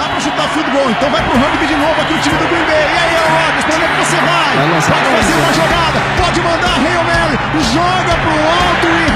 dá pra chutar field goal. Então vai pro rugby de novo aqui o time do Green Bay. E aí, Rodgers, pra onde é que você vai? Pode fazer uma jogada, pode mandar Hail Mary, joga pro alto e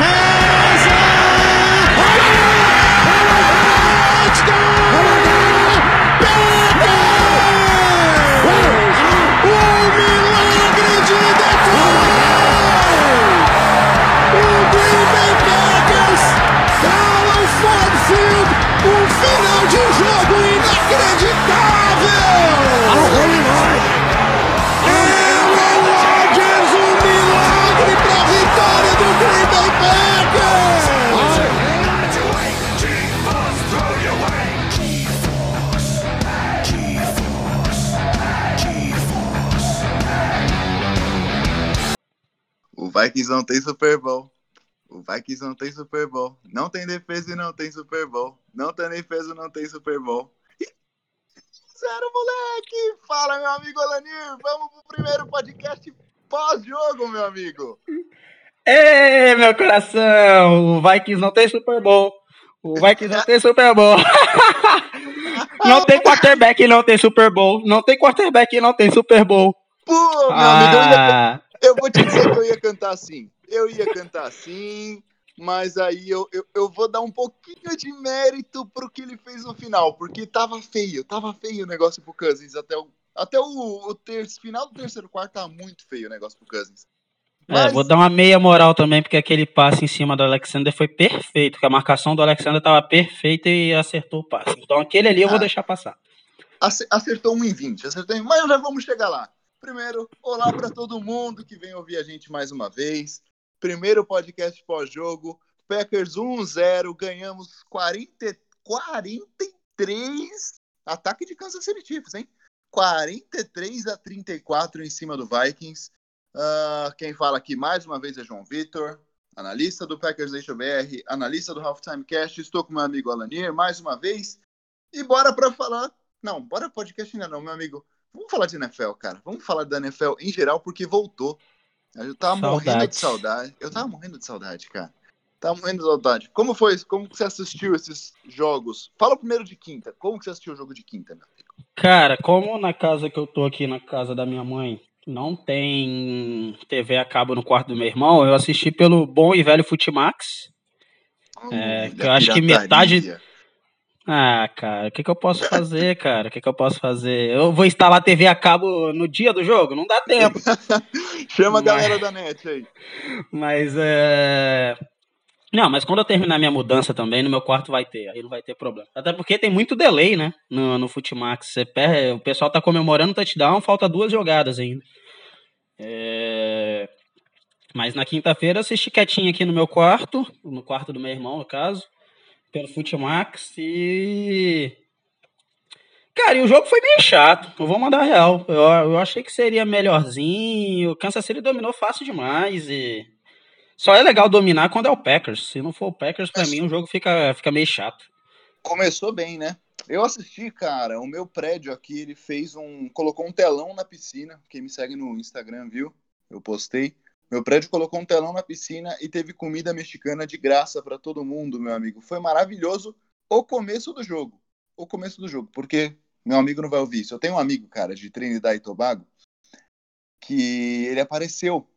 Vikings não tem Super Bowl. O Vikings não tem Super Bowl. Não tem defesa e não tem Super Bowl. Não tem defesa e não tem Super Bowl. Zero, moleque! Fala, meu amigo Alanir! Vamos pro primeiro podcast pós-jogo, meu amigo! Ei, meu coração! O Vikings não tem Super Bowl. O Vikings não tem Super Bowl. não tem quarterback e não tem Super Bowl. Não tem quarterback e não tem Super Bowl. Pô, meu ah. amigo, eu vou te dizer que eu ia cantar assim. Eu ia cantar assim, mas aí eu, eu, eu, vou dar um pouquinho de mérito pro que ele fez no final, porque tava feio, tava feio o negócio pro Cousins até o, até o, o final do terceiro quarto tava muito feio o negócio pro Cousins. Mas... É, vou dar uma meia moral também, porque aquele passe em cima do Alexander foi perfeito, porque a marcação do Alexander tava perfeita e acertou o passe. Então aquele ali eu vou ah, deixar passar. Acertou 1 em 20, acertou, mas já vamos chegar lá. Primeiro, olá para todo mundo que vem ouvir a gente mais uma vez. Primeiro podcast pós-jogo. Packers 1-0, ganhamos 40, 43. Ataque de Kansas City Chiefs, hein? 43 a 34 em cima do Vikings. Uh, quem fala aqui mais uma vez é João Vitor, analista do Packers Nation BR, analista do Halftime Cast. Estou com meu amigo Alanir mais uma vez. E bora para falar. Não, bora podcast ainda não, meu amigo. Vamos falar de NFL, cara. Vamos falar da NFL em geral, porque voltou. Eu tava saudade. morrendo de saudade. Eu tava morrendo de saudade, cara. Tava morrendo de saudade. Como foi? Como você assistiu esses jogos? Fala primeiro de quinta. Como você assistiu o jogo de quinta, meu amigo? Cara, como na casa que eu tô aqui, na casa da minha mãe, não tem TV a cabo no quarto do meu irmão, eu assisti pelo bom e velho Futimax. Hum, é, que eu acho que metade ah, cara, o que, que eu posso fazer, cara? O que, que eu posso fazer? Eu vou instalar TV a cabo no dia do jogo? Não dá tempo. Chama a galera da net aí. Mas é. Não, mas quando eu terminar minha mudança também, no meu quarto vai ter, aí não vai ter problema. Até porque tem muito delay, né? No, no Futimax. Você perde, o pessoal tá comemorando o touchdown, falta duas jogadas ainda. É... Mas na quinta-feira eu assisti quietinho aqui no meu quarto, no quarto do meu irmão, no caso pelo Futimax e. Cara, e o jogo foi bem chato. Eu vou mandar real. Eu, eu achei que seria melhorzinho. O Kansas City dominou fácil demais e. Só é legal dominar quando é o Packers. Se não for o Packers, para mim o jogo fica, fica meio chato. Começou bem, né? Eu assisti, cara. O meu prédio aqui, ele fez um. colocou um telão na piscina. Quem me segue no Instagram viu? Eu postei. Meu prédio colocou um telão na piscina e teve comida mexicana de graça para todo mundo, meu amigo. Foi maravilhoso o começo do jogo. O começo do jogo, porque meu amigo não vai ouvir isso. Eu tenho um amigo, cara, de Trinidad e Tobago, que ele apareceu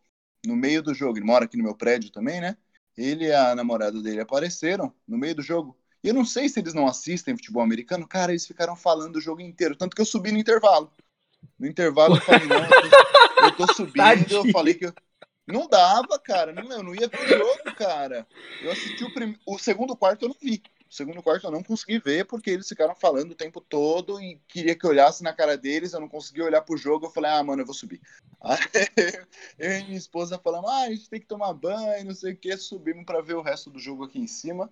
no meio do jogo. Ele mora aqui no meu prédio também, né? Ele e a namorada dele apareceram no meio do jogo. E eu não sei se eles não assistem futebol americano. Cara, eles ficaram falando o jogo inteiro. Tanto que eu subi no intervalo. No intervalo eu falei, não, eu tô, eu tô subindo. Eu falei que eu, não dava, cara. Não, eu não ia ver o jogo, cara. Eu assisti o, prim... o segundo quarto, eu não vi. O segundo quarto eu não consegui ver porque eles ficaram falando o tempo todo e queria que eu olhasse na cara deles. Eu não consegui olhar pro jogo. Eu falei, ah, mano, eu vou subir. Aí eu e minha esposa falamos, ah, a gente tem que tomar banho, não sei o que. Subimos para ver o resto do jogo aqui em cima.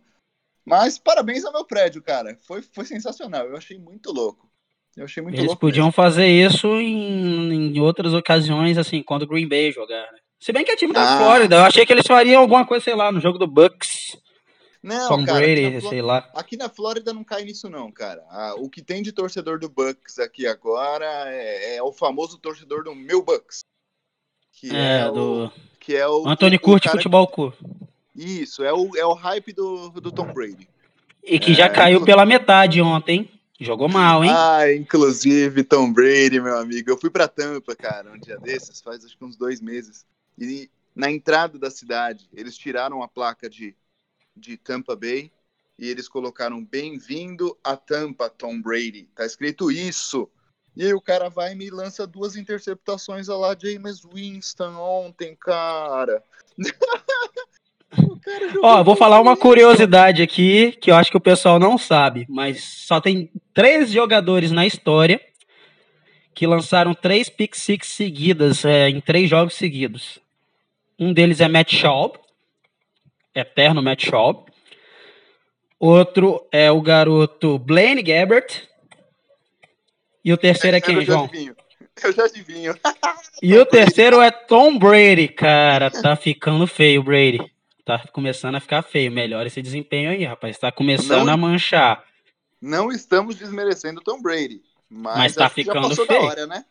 Mas parabéns ao meu prédio, cara. Foi, foi sensacional. Eu achei muito louco. Eu achei muito Eles louco. podiam mesmo. fazer isso em, em outras ocasiões, assim, quando o Green Bay jogar, né? Se bem que é time da ah. Flórida, eu achei que eles fariam alguma coisa, sei lá, no jogo do Bucks. Não, Tom cara, Brady, sei lá. Aqui na Flórida não cai nisso não, cara. Ah, o que tem de torcedor do Bucks aqui agora é, é o famoso torcedor do meu Bucks. Que é, é do... O, que é o... Anthony Curte Futebol que... Isso, é o, é o hype do, do Tom Brady. E que já é, caiu pela metade ontem. Jogou mal, hein? Ah, inclusive, Tom Brady, meu amigo. Eu fui pra Tampa, cara, um dia desses, faz acho que uns dois meses. E na entrada da cidade, eles tiraram a placa de, de Tampa Bay e eles colocaram bem-vindo a Tampa, Tom Brady. Tá escrito isso. E aí o cara vai e me lança duas interceptações a lá James Winston ontem, cara. Ó, vou falar uma curiosidade aqui que eu acho que o pessoal não sabe, mas só tem três jogadores na história que lançaram três pick six seguidas é, em três jogos seguidos. Um deles é Matt Schaub, eterno Matt Schaub. Outro é o garoto Blaine Gabbert. E o terceiro é, é quem, João? Adivinho. Eu já adivinho. E o terceiro é Tom Brady, cara. Tá ficando feio, Brady. Tá começando a ficar feio. Melhor esse desempenho aí, rapaz. Tá começando não, a manchar. Não estamos desmerecendo Tom Brady. Mas, mas tá ficando feio. Hora, né?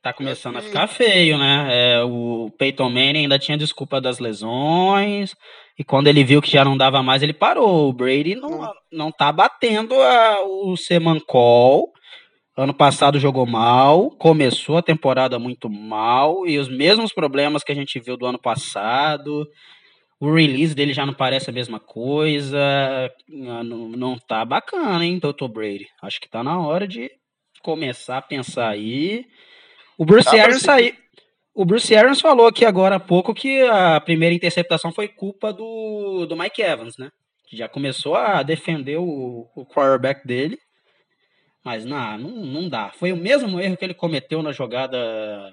Tá começando a ficar feio, né? É, o Peyton Manning ainda tinha desculpa das lesões. E quando ele viu que já não dava mais, ele parou. O Brady não, não tá batendo a, o Semancol. Ano passado jogou mal, começou a temporada muito mal, e os mesmos problemas que a gente viu do ano passado. O release dele já não parece a mesma coisa. Não, não tá bacana, hein, Dr. Brady? Acho que tá na hora de começar a pensar aí. O Bruce ah, Arians saiu. O Bruce Arians falou aqui agora há pouco que a primeira interceptação foi culpa do, do Mike Evans, né? Que já começou a defender o, o quarterback dele. Mas não, não, não dá. Foi o mesmo erro que ele cometeu na jogada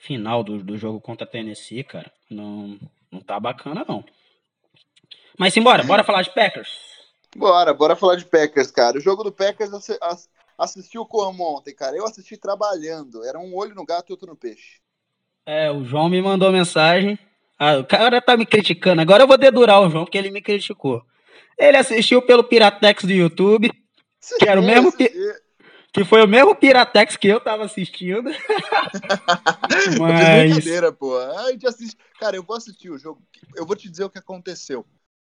final do, do jogo contra a Tennessee, cara. Não, não tá bacana, não. Mas simbora, bora falar de Packers. Bora, bora falar de Packers, cara. O jogo do Packers assistiu como ontem, cara? Eu assisti trabalhando. Era um olho no gato e outro no peixe. É, o João me mandou mensagem. Ah, o cara tá me criticando. Agora eu vou dedurar o João, porque ele me criticou. Ele assistiu pelo Piratex do YouTube. Que era o mesmo. Que foi o mesmo Piratex que eu tava assistindo. Mas. Brincadeira, pô. A gente assiste. Cara, eu vou assistir o jogo. Eu vou te dizer o que aconteceu.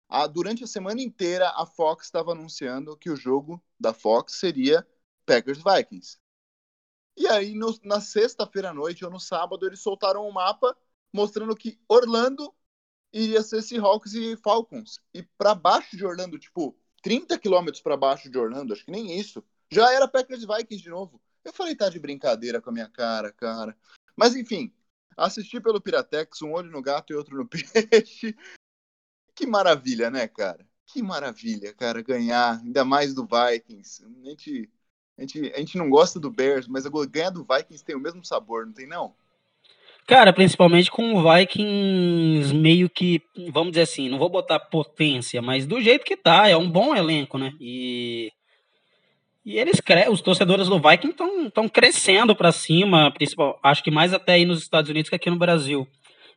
Ah, durante a semana inteira, a Fox estava anunciando que o jogo da Fox seria Packers Vikings. E aí, no, na sexta-feira à noite ou no sábado, eles soltaram um mapa mostrando que Orlando iria ser Seahawks e Falcons. E para baixo de Orlando, tipo, 30 quilômetros para baixo de Orlando, acho que nem isso, já era Packers Vikings de novo. Eu falei, tá de brincadeira com a minha cara, cara. Mas enfim, assisti pelo Piratex, um olho no gato e outro no peixe. Que maravilha, né, cara? Que maravilha, cara, ganhar, ainda mais do Vikings. A gente a gente, a gente não gosta do Bears, mas ganhar do Vikings tem o mesmo sabor, não tem não? Cara, principalmente com o Vikings meio que, vamos dizer assim, não vou botar potência, mas do jeito que tá, é um bom elenco, né? E, e eles os torcedores do Vikings estão crescendo para cima, principal, acho que mais até aí nos Estados Unidos que aqui no Brasil.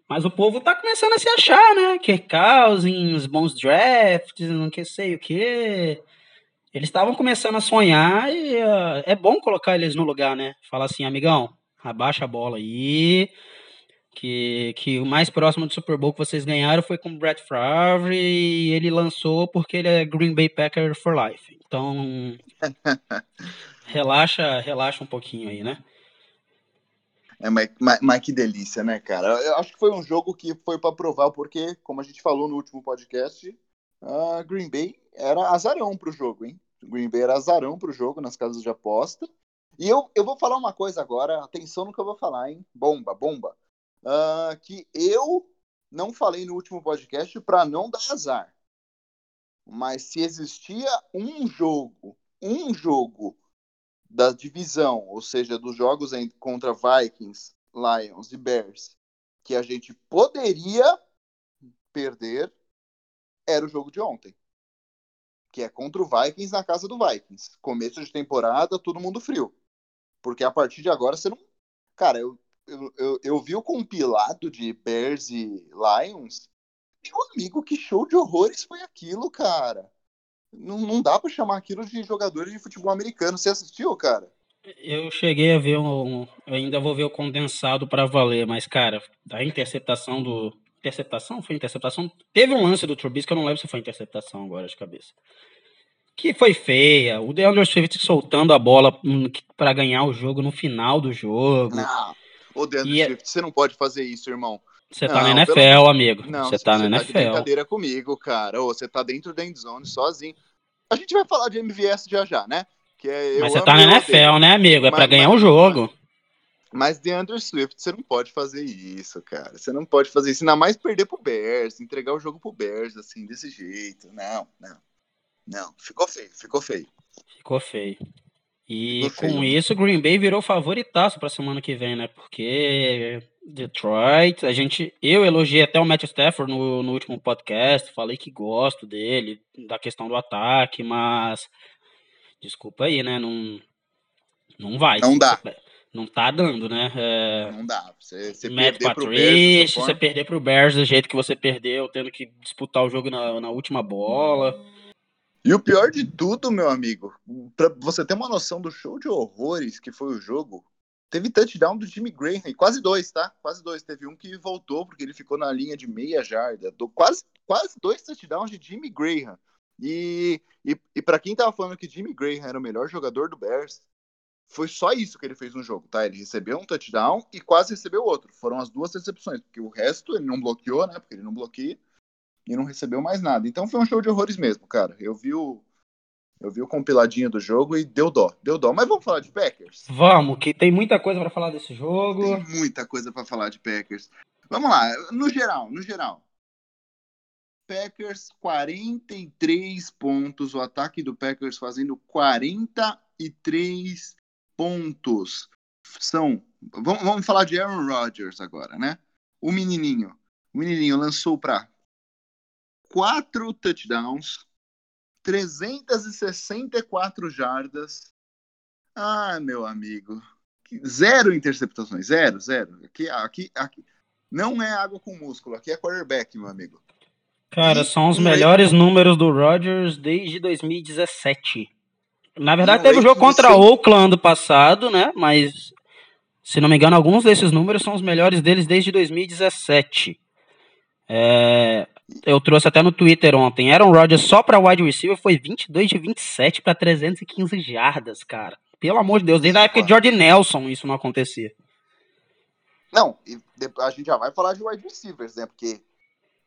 Mas o povo tá começando a se achar, né? Kirk Cousins, bons drafts, não que sei o que. Eles estavam começando a sonhar e uh, é bom colocar eles no lugar, né? Falar assim, amigão, abaixa a bola aí. Que, que o mais próximo do Super Bowl que vocês ganharam foi com o Brett Favre e ele lançou porque ele é Green Bay Packer for life. Então, relaxa, relaxa um pouquinho aí, né? É, mas, mas, mas, que delícia, né, cara? Eu acho que foi um jogo que foi para provar porque, como a gente falou no último podcast, a Green Bay era azarão pro jogo, hein? Green Bay era azarão pro jogo nas casas de aposta. E eu, eu vou falar uma coisa agora, atenção no que eu vou falar, hein? Bomba, bomba. Uh, que eu não falei no último podcast para não dar azar. Mas se existia um jogo, um jogo da divisão, ou seja, dos jogos contra Vikings, Lions e Bears, que a gente poderia perder, era o jogo de ontem que é contra o Vikings na casa do Vikings. Começo de temporada, todo mundo frio. Porque a partir de agora você não. Cara, eu, eu, eu, eu vi o compilado de Bears e Lions. Meu amigo, que show de horrores foi aquilo, cara? Não, não dá para chamar aquilo de jogadores de futebol americano. Você assistiu, cara? Eu cheguei a ver um. Eu ainda vou ver o condensado para valer, mas, cara, a interceptação do, interceptação? Foi interceptação? Teve um lance do Trubisky, eu não lembro se foi interceptação agora de cabeça. que foi feia. O DeAndre Swift soltando a bola para ganhar o jogo no final do jogo. Não. O DeAndre é Swift, você não pode fazer isso, irmão. Você tá na NFL, pelo... amigo. Não, você tá na NFL. Tá de brincadeira comigo, cara. Ou você tá dentro da endzone sozinho. A gente vai falar de MVS já já, né? Que é, mas você tá na NFL, né, amigo? É mas, pra ganhar o um jogo. Mas DeAndre Swift, você não pode fazer isso, cara. Você não pode fazer isso. Ainda mais perder pro Bears, entregar o jogo pro Bears, assim, desse jeito. Não, não. Não, ficou feio, ficou feio. Ficou feio. E ficou com feio. isso, Green Bay virou favoritaço pra semana que vem, né? Porque Detroit, a gente, eu elogiei até o Matt Stafford no, no último podcast, falei que gosto dele, da questão do ataque, mas desculpa aí, né? Não, não vai. Não dá. Não tá dando, né? É... Não dá. Você, você Matt perder pro Bears, você perder pro Bears do jeito que você perdeu, tendo que disputar o jogo na, na última bola. E o pior de tudo, meu amigo, para você ter uma noção do show de horrores que foi o jogo, teve touchdown do Jimmy Graham, quase dois, tá? Quase dois. Teve um que voltou porque ele ficou na linha de meia jarda. Do, quase, quase dois touchdowns de Jimmy Graham. E, e, e para quem tava falando que Jimmy Graham era o melhor jogador do Bears, foi só isso que ele fez no jogo, tá? Ele recebeu um touchdown e quase recebeu outro. Foram as duas recepções, porque o resto ele não bloqueou, né? Porque ele não bloqueia e não recebeu mais nada. Então foi um show de horrores mesmo, cara. Eu vi o, eu vi o compiladinho do jogo e deu dó, deu dó. Mas vamos falar de Packers? Vamos, que tem muita coisa para falar desse jogo. Tem muita coisa para falar de Packers. Vamos lá, no geral, no geral. Packers 43 pontos, o ataque do Packers fazendo 43 pontos. São, vamos, vamos falar de Aaron Rodgers agora, né? O menininho, o menininho lançou para quatro touchdowns, 364 jardas. Ah, meu amigo. Zero interceptações. Zero, zero. Aqui, aqui, aqui. Não é água com músculo. Aqui é quarterback, meu amigo. Cara, são os melhores números do Rodgers desde 2017. Na verdade, teve um jogo contra o Oakland passado, né? Mas, se não me engano, alguns desses números são os melhores deles desde 2017. É, eu trouxe até no Twitter ontem. Aaron Rodgers só para wide receiver foi 22 de 27 para 315 jardas, cara. Pelo amor de Deus, desde a época de Jordan Nelson isso não acontecia. Não, a gente já vai falar de wide receivers, né? Porque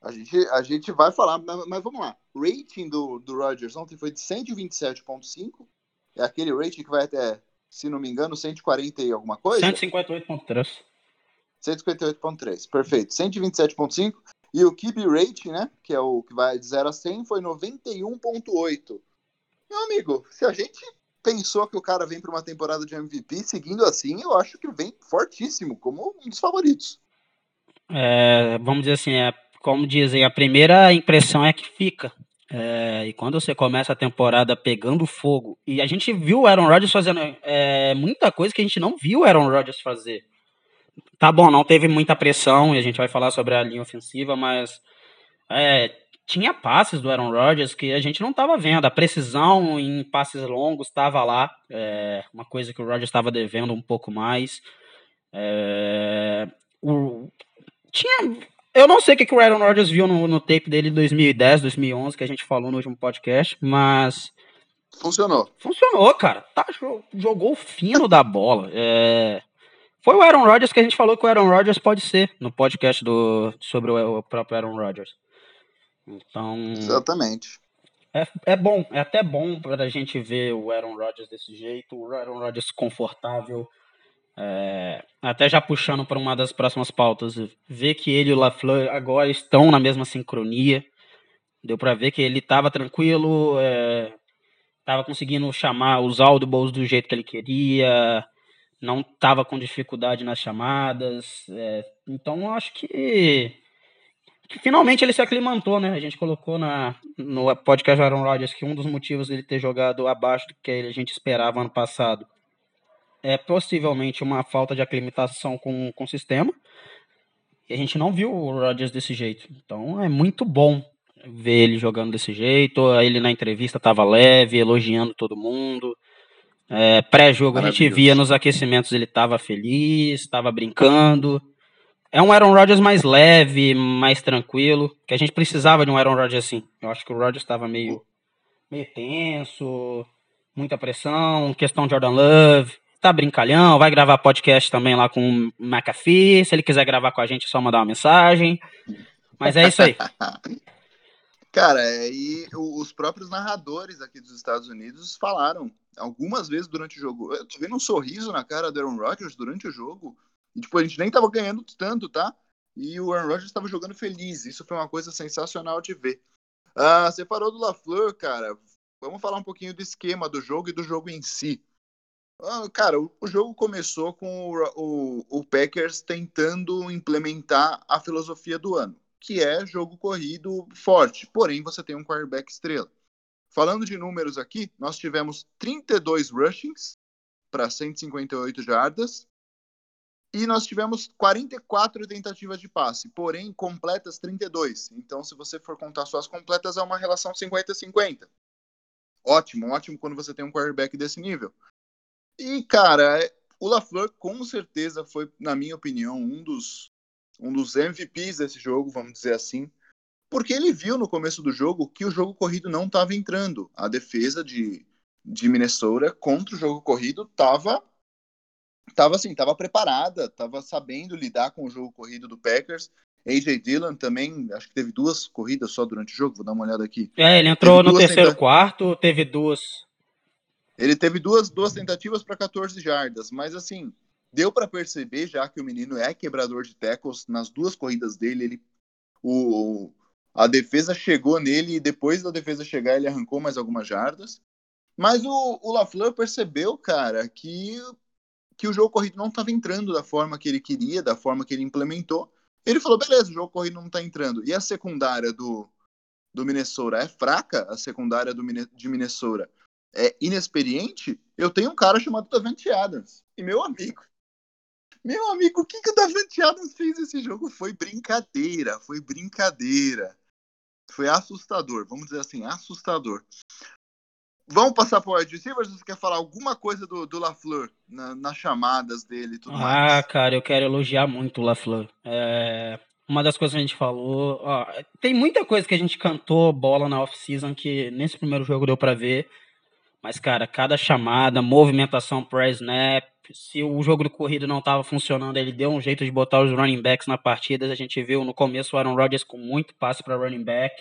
a gente, a gente vai falar, mas, mas vamos lá. Rating do, do Rodgers ontem foi de 127,5. É aquele rating que vai até, se não me engano, 140 e alguma coisa? 158,3. 158,3, perfeito. 127,5. E o QB rate, né, que é o que vai de 0 a 100, foi 91.8. Meu amigo, se a gente pensou que o cara vem para uma temporada de MVP seguindo assim, eu acho que vem fortíssimo, como um dos favoritos. É, vamos dizer assim, é, como dizem, a primeira impressão é que fica. É, e quando você começa a temporada pegando fogo, e a gente viu o Aaron Rodgers fazendo é, muita coisa que a gente não viu o Aaron Rodgers fazer. Tá bom, não teve muita pressão e a gente vai falar sobre a linha ofensiva, mas é, tinha passes do Aaron Rodgers que a gente não estava vendo. A precisão em passes longos estava lá, é, uma coisa que o Rodgers estava devendo um pouco mais. É, o, tinha, eu não sei o que, que o Aaron Rodgers viu no, no tape dele de 2010, 2011, que a gente falou no último podcast, mas. Funcionou. Funcionou, cara. Tá, jogou fino da bola. É, foi o Aaron Rodgers que a gente falou que o Aaron Rodgers pode ser no podcast do, sobre o, o próprio Aaron Rodgers. Então. Exatamente. É, é bom, é até bom para a gente ver o Aaron Rodgers desse jeito, o Aaron Rodgers confortável. É, até já puxando para uma das próximas pautas, ver que ele e o LaFleur agora estão na mesma sincronia. Deu para ver que ele estava tranquilo, estava é, conseguindo chamar os audibles do jeito que ele queria, não estava com dificuldade nas chamadas. É, então acho que, que, finalmente ele se aclimatou, né? A gente colocou na, no podcast Aaron Rodgers que um dos motivos dele ter jogado abaixo do que a gente esperava ano passado é possivelmente uma falta de aclimatação com, com o sistema. E a gente não viu o Rodgers desse jeito. Então é muito bom ver ele jogando desse jeito. Ele na entrevista estava leve, elogiando todo mundo. É, Pré-jogo a gente via nos aquecimentos ele estava feliz, estava brincando. É um Aaron Rodgers mais leve, mais tranquilo, que a gente precisava de um Aaron Rodgers assim. Eu acho que o Rodgers estava meio meio tenso, muita pressão, questão de Jordan Love, tá brincalhão, vai gravar podcast também lá com o McAfee, se ele quiser gravar com a gente é só mandar uma mensagem, mas é isso aí. Cara, e os próprios narradores aqui dos Estados Unidos falaram algumas vezes durante o jogo. Eu tô vendo um sorriso na cara do Aaron Rodgers durante o jogo. E, tipo, a gente nem tava ganhando tanto, tá? E o Aaron Rodgers estava jogando feliz. Isso foi uma coisa sensacional de ver. Ah, você parou do LaFleur, cara. Vamos falar um pouquinho do esquema do jogo e do jogo em si. Ah, cara, o, jogo começou com o, o, o Packers tentando implementar a filosofia do ano que é jogo corrido forte. Porém, você tem um quarterback estrela. Falando de números aqui, nós tivemos 32 rushings para 158 jardas e nós tivemos 44 tentativas de passe, porém completas 32. Então, se você for contar suas completas, é uma relação 50-50. Ótimo, ótimo quando você tem um quarterback desse nível. E, cara, o LaFleur com certeza foi, na minha opinião, um dos um dos MVPs desse jogo, vamos dizer assim, porque ele viu no começo do jogo que o jogo corrido não estava entrando. A defesa de, de Minnesota contra o jogo corrido estava tava assim, tava preparada, tava sabendo lidar com o jogo corrido do Packers. AJ Dillon também, acho que teve duas corridas só durante o jogo, vou dar uma olhada aqui. É, ele entrou no terceiro tenta... quarto, teve duas. Ele teve duas, duas tentativas para 14 jardas, mas assim, deu para perceber já que o menino é quebrador de tackles nas duas corridas dele, ele o, a defesa chegou nele e depois da defesa chegar ele arrancou mais algumas jardas. Mas o, o LaFleur percebeu, cara, que que o jogo corrido não estava entrando da forma que ele queria, da forma que ele implementou. Ele falou: beleza, o jogo corrido não está entrando. E a secundária do, do Minnesota é fraca, a secundária do, de Minnesota é inexperiente. Eu tenho um cara chamado Davante Adams. E meu amigo, meu amigo, o que, que o Davante Adams fez esse jogo? Foi brincadeira, foi brincadeira. Foi assustador, vamos dizer assim, assustador. Vamos passar para o wide receivers? Você quer falar alguma coisa do, do LaFleur na, nas chamadas dele e tudo ah, mais? Ah, cara, eu quero elogiar muito o LaFleur. É, uma das coisas que a gente falou. Ó, tem muita coisa que a gente cantou bola na off-season que nesse primeiro jogo deu para ver. Mas, cara, cada chamada, movimentação pré-snap, se o jogo de corrida não estava funcionando, ele deu um jeito de botar os running backs na partida. A gente viu no começo o Aaron Rodgers com muito passe para running back,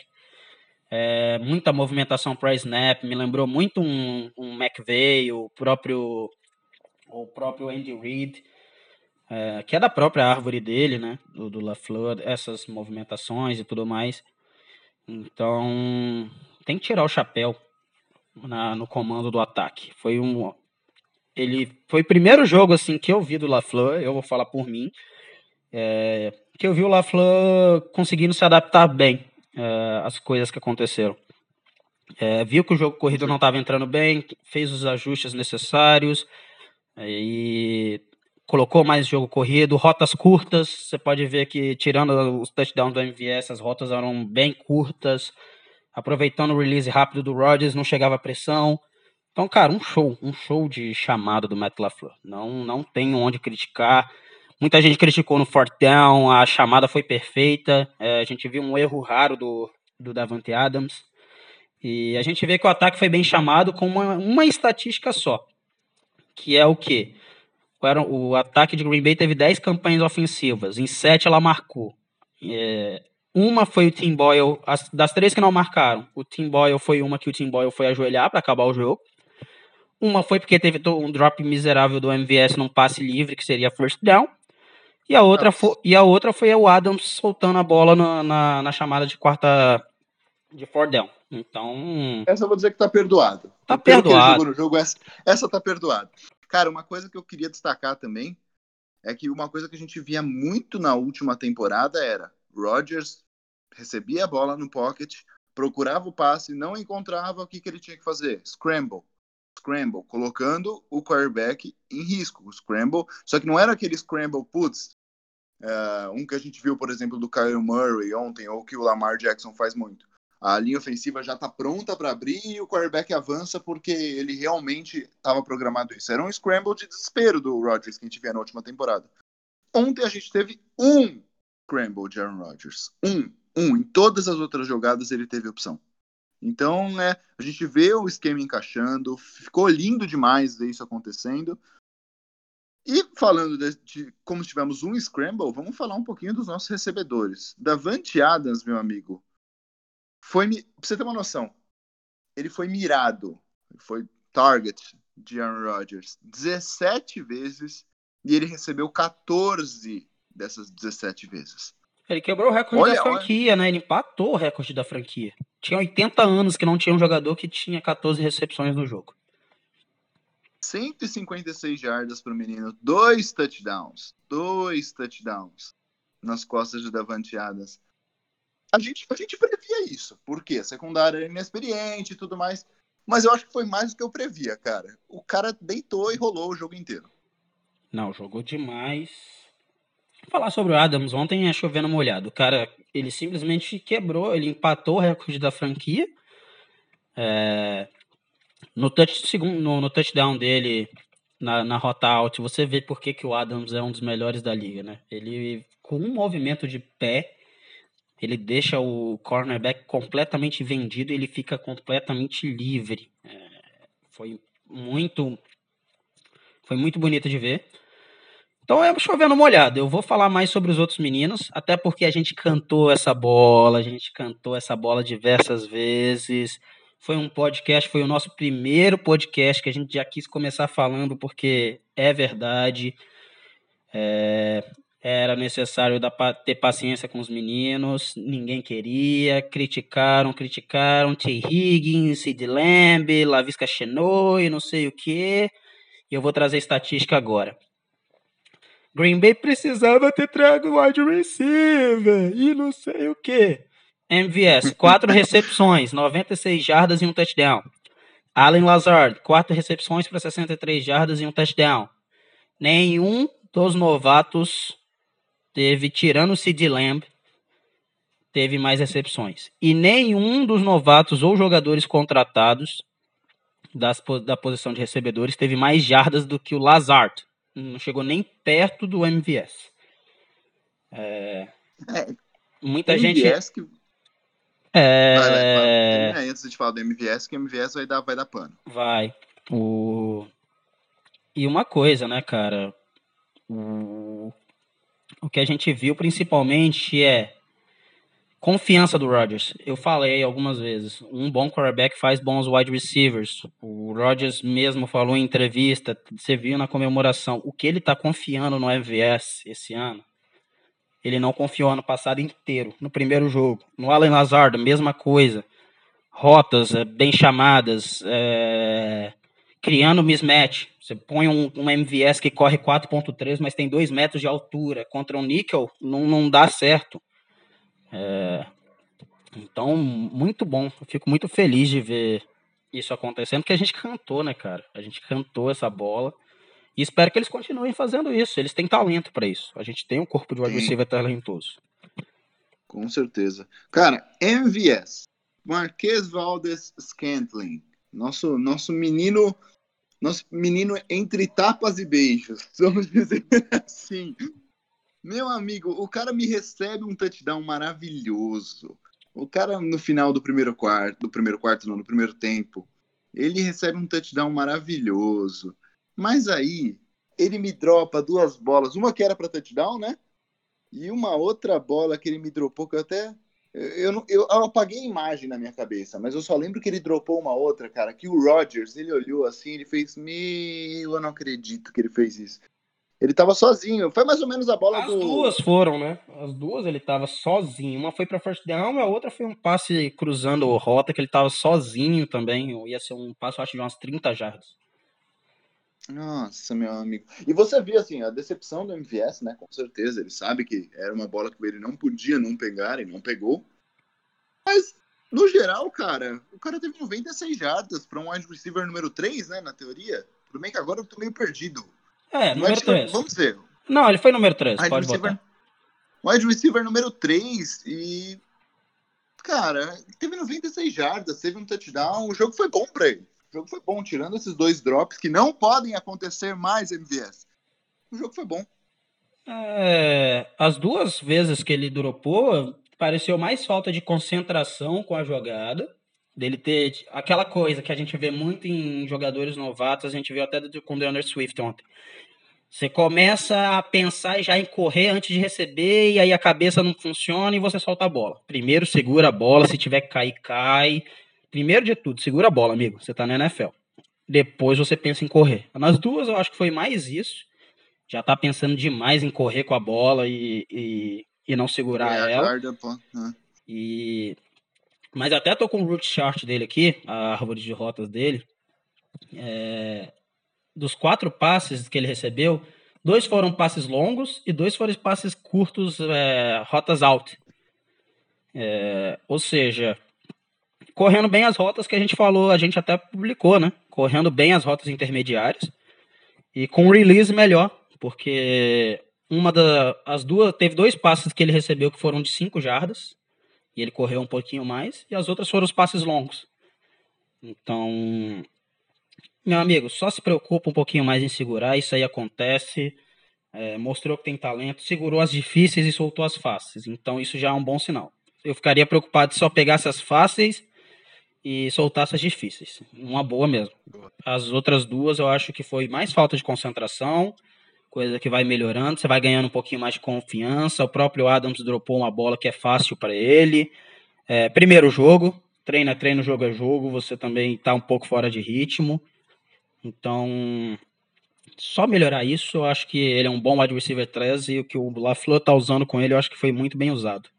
é, muita movimentação para snap. Me lembrou muito um, um McVay, o próprio, o próprio Andy Reid, é, que é da própria árvore dele, né? Do, do LaFleur, essas movimentações e tudo mais. Então, tem que tirar o chapéu na, no comando do ataque. Foi um, ele foi o primeiro jogo assim que eu vi do LaFleur, eu vou falar por mim, é, que eu vi o LaFleur conseguindo se adaptar bem é, às coisas que aconteceram. É, viu que o jogo corrido não estava entrando bem, fez os ajustes necessários e colocou mais jogo corrido, rotas curtas. Você pode ver que tirando os touchdowns do MVS, as rotas eram bem curtas, aproveitando o release rápido do Rodgers, não chegava pressão. Então, cara, um show, um show de chamada do Matt LaFleur. Não, não tem onde criticar. Muita gente criticou no fourth down, a chamada foi perfeita. É, a gente viu um erro raro do, do Davante Adams. E a gente vê que o ataque foi bem chamado com uma, uma estatística só. Que é o quê? O, o ataque de Green Bay teve 10 campanhas ofensivas. Em 7 ela marcou. É, uma foi o Tim Boyle, as, das três que não marcaram, o Tim Boyle foi uma que o Tim Boyle foi ajoelhar para acabar o jogo. Uma foi porque teve um drop miserável do MVS num passe livre, que seria first down. E a outra, foi, e a outra foi o Adams soltando a bola na, na, na chamada de quarta de fourth down. Então. Essa eu vou dizer que tá perdoado. Tá perdoado. no jogo, essa, essa tá perdoada. Cara, uma coisa que eu queria destacar também é que uma coisa que a gente via muito na última temporada era Rodgers recebia a bola no pocket, procurava o passe, não encontrava o que, que ele tinha que fazer? Scramble scramble, colocando o quarterback em risco, o scramble, só que não era aquele scramble putz, uh, um que a gente viu, por exemplo, do Kyle Murray ontem, ou que o Lamar Jackson faz muito. A linha ofensiva já está pronta para abrir e o quarterback avança porque ele realmente estava programado isso. Era um scramble de desespero do Rodgers que a gente via na última temporada. Ontem a gente teve um scramble de Aaron Rodgers. Um. Um. Em todas as outras jogadas ele teve opção. Então, né, a gente vê o esquema encaixando, ficou lindo demais ver isso acontecendo. E falando de, de, como tivemos um scramble, vamos falar um pouquinho dos nossos recebedores. Davante Adams, meu amigo, foi pra você ter uma noção, ele foi mirado, foi target de Aaron Rodgers 17 vezes e ele recebeu 14 dessas 17 vezes. Ele quebrou o recorde olha, da franquia, olha. né? Ele empatou o recorde da franquia. Tinha 80 anos que não tinha um jogador que tinha 14 recepções no jogo. 156 jardas para o menino, dois touchdowns, dois touchdowns nas costas de Davante Adams. A gente, a gente previa isso, porque a secundária era inexperiente e tudo mais, mas eu acho que foi mais do que eu previa, cara. O cara deitou e rolou o jogo inteiro. Não, jogou demais. Falar sobre o Adams, ontem é chovendo molhado. O cara, ele simplesmente quebrou, ele empatou o recorde da franquia. É, no, touch, no, no touchdown dele, na, na rota out, você vê por que, que o Adams é um dos melhores da liga, né? Ele, com um movimento de pé, ele deixa o cornerback completamente vendido ele fica completamente livre. É, foi muito foi muito bonito de ver. Então é chovendo molhado. Eu vou falar mais sobre os outros meninos, até porque a gente cantou essa bola, a gente cantou essa bola diversas vezes. Foi um podcast, foi o nosso primeiro podcast que a gente já quis começar falando, porque é verdade. É, era necessário dar, ter paciência com os meninos, ninguém queria, criticaram, criticaram, T. Higgins, Sid Lamb, Lavisca Chenot e não sei o que. E eu vou trazer estatística agora. Green Bay precisava ter trago wide receiver e não sei o que. MVS, quatro recepções, 96 jardas e um touchdown. Allen Lazard, quatro recepções para 63 jardas e um touchdown. Nenhum dos novatos teve, tirando o Sid Lamb, teve mais recepções. E nenhum dos novatos ou jogadores contratados das, da posição de recebedores teve mais jardas do que o Lazard não chegou nem perto do MVS. É, é, muita MVS gente. Que... É... Vai, vai, vai. Antes de falar do MVS, que o MVS vai dar, vai dar pano. Vai. O... E uma coisa, né, cara? O... o que a gente viu principalmente é Confiança do Rodgers. Eu falei algumas vezes, um bom quarterback faz bons wide receivers. O Rodgers mesmo falou em entrevista, você viu na comemoração, o que ele está confiando no MVS esse ano, ele não confiou ano passado inteiro, no primeiro jogo. No Allen Lazard, mesma coisa. Rotas é, bem chamadas, é... criando mismatch. Você põe um, um MVS que corre 4.3, mas tem 2 metros de altura. Contra um níquel, não, não dá certo. É, então, muito bom. Eu fico muito feliz de ver isso acontecendo, porque a gente cantou, né, cara? A gente cantou essa bola. E espero que eles continuem fazendo isso. Eles têm talento para isso. A gente tem um corpo de wide receiver talentoso. Com certeza. Cara, MVS. Marquês Valdes Scantling. Nosso, nosso menino. Nosso menino entre tapas e beijos. Vamos dizer assim. Meu amigo, o cara me recebe um touchdown maravilhoso. O cara no final do primeiro quarto, do primeiro quarto não, no primeiro tempo, ele recebe um touchdown maravilhoso. Mas aí ele me dropa duas bolas, uma que era para touchdown, né? E uma outra bola que ele me dropou que eu até eu, eu, eu, apaguei a imagem na minha cabeça, mas eu só lembro que ele dropou uma outra, cara, que o Rodgers, ele olhou assim, ele fez, meu, eu não acredito que ele fez isso. Ele tava sozinho. Foi mais ou menos a bola As do. As duas foram, né? As duas ele tava sozinho. Uma foi pra first down, a outra foi um passe cruzando o rota que ele tava sozinho também. Ia ser um passe, acho, de umas 30 jardas. Nossa, meu amigo. E você viu, assim, a decepção do MVS, né? Com certeza. Ele sabe que era uma bola que ele não podia não pegar e não pegou. Mas, no geral, cara, o cara teve 96 jardas para um wide receiver número 3, né? Na teoria. Tudo bem que agora eu tô meio perdido. É, número 3. Vamos ver. Não, ele foi número 3, wide pode receiver, botar. Wide receiver número 3 e... Cara, teve 96 jardas, teve um touchdown, o jogo foi bom pra ele. O jogo foi bom, tirando esses dois drops que não podem acontecer mais MVS. O jogo foi bom. É, as duas vezes que ele dropou, pareceu mais falta de concentração com a jogada Dele ter aquela coisa que a gente vê muito em jogadores novatos, a gente viu até com o Deandre Swift ontem. Você começa a pensar já em correr antes de receber, e aí a cabeça não funciona e você solta a bola. Primeiro segura a bola, se tiver que cair, cai. Primeiro de tudo, segura a bola, amigo. Você tá na NFL. Depois você pensa em correr. Nas duas eu acho que foi mais isso. Já tá pensando demais em correr com a bola e, e, e não segurar é, ela. Guarda, pô. É. E mas até tô com o root chart dele aqui, a árvore de rotas dele. É, dos quatro passes que ele recebeu, dois foram passes longos e dois foram passes curtos, é, rotas out. É, ou seja, correndo bem as rotas que a gente falou, a gente até publicou, né? Correndo bem as rotas intermediárias e com release melhor, porque uma das as duas teve dois passes que ele recebeu que foram de 5 jardas e ele correu um pouquinho mais, e as outras foram os passes longos. Então, meu amigo, só se preocupa um pouquinho mais em segurar, isso aí acontece. É, mostrou que tem talento, segurou as difíceis e soltou as fáceis. Então, isso já é um bom sinal. Eu ficaria preocupado se só pegasse as fáceis e soltasse as difíceis. Uma boa mesmo. As outras duas eu acho que foi mais falta de concentração coisa que vai melhorando, você vai ganhando um pouquinho mais de confiança. O próprio Adams dropou uma bola que é fácil para ele. É, primeiro jogo, treina, treino, jogo é jogo, você também está um pouco fora de ritmo. Então, só melhorar isso, eu acho que ele é um bom wide receiver 13 e o que o LaFleur tá usando com ele, eu acho que foi muito bem usado.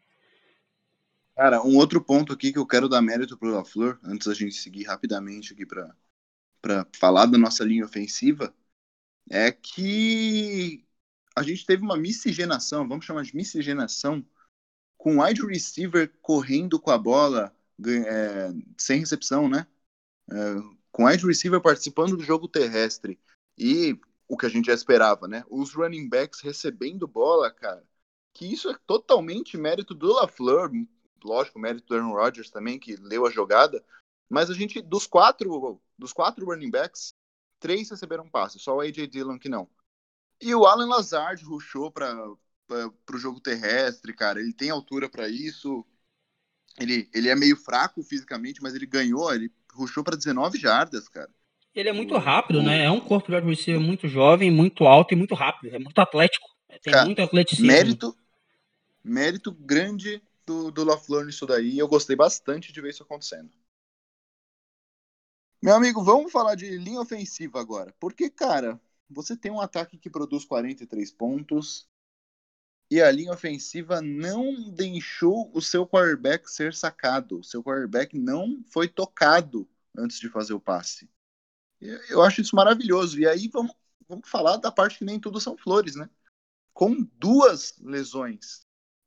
Cara, um outro ponto aqui que eu quero dar mérito pro LaFleur, antes da gente seguir rapidamente aqui para falar da nossa linha ofensiva, é que a gente teve uma miscigenação, vamos chamar de miscigenação, com wide receiver correndo com a bola é, sem recepção, né? É, com wide receiver participando do jogo terrestre e o que a gente já esperava, né? Os running backs recebendo bola, cara. Que isso é totalmente mérito do LaFleur, lógico, mérito do Aaron Rodgers também, que leu a jogada. Mas a gente, dos quatro, dos quatro running backs, três receberam passe, só o AJ Dillon que não. E o Alan Lazard rushou para o jogo terrestre, cara. Ele tem altura para isso. Ele, ele é meio fraco fisicamente, mas ele ganhou, ele rushou para 19 jardas, cara. Ele é muito rápido, né? É um corpo de receiver muito jovem, muito alto e muito rápido. É muito atlético. Tem cara, muito atleticismo. Mérito, mérito grande do, do LaFleur nisso daí. Eu gostei bastante de ver isso acontecendo. Meu amigo, vamos falar de linha ofensiva agora. Porque, cara, você tem um ataque que produz 43 pontos e a linha ofensiva não deixou o seu quarterback ser sacado. O seu quarterback não foi tocado antes de fazer o passe. Eu acho isso maravilhoso. E aí vamos, vamos falar da parte que nem tudo são flores, né? Com duas lesões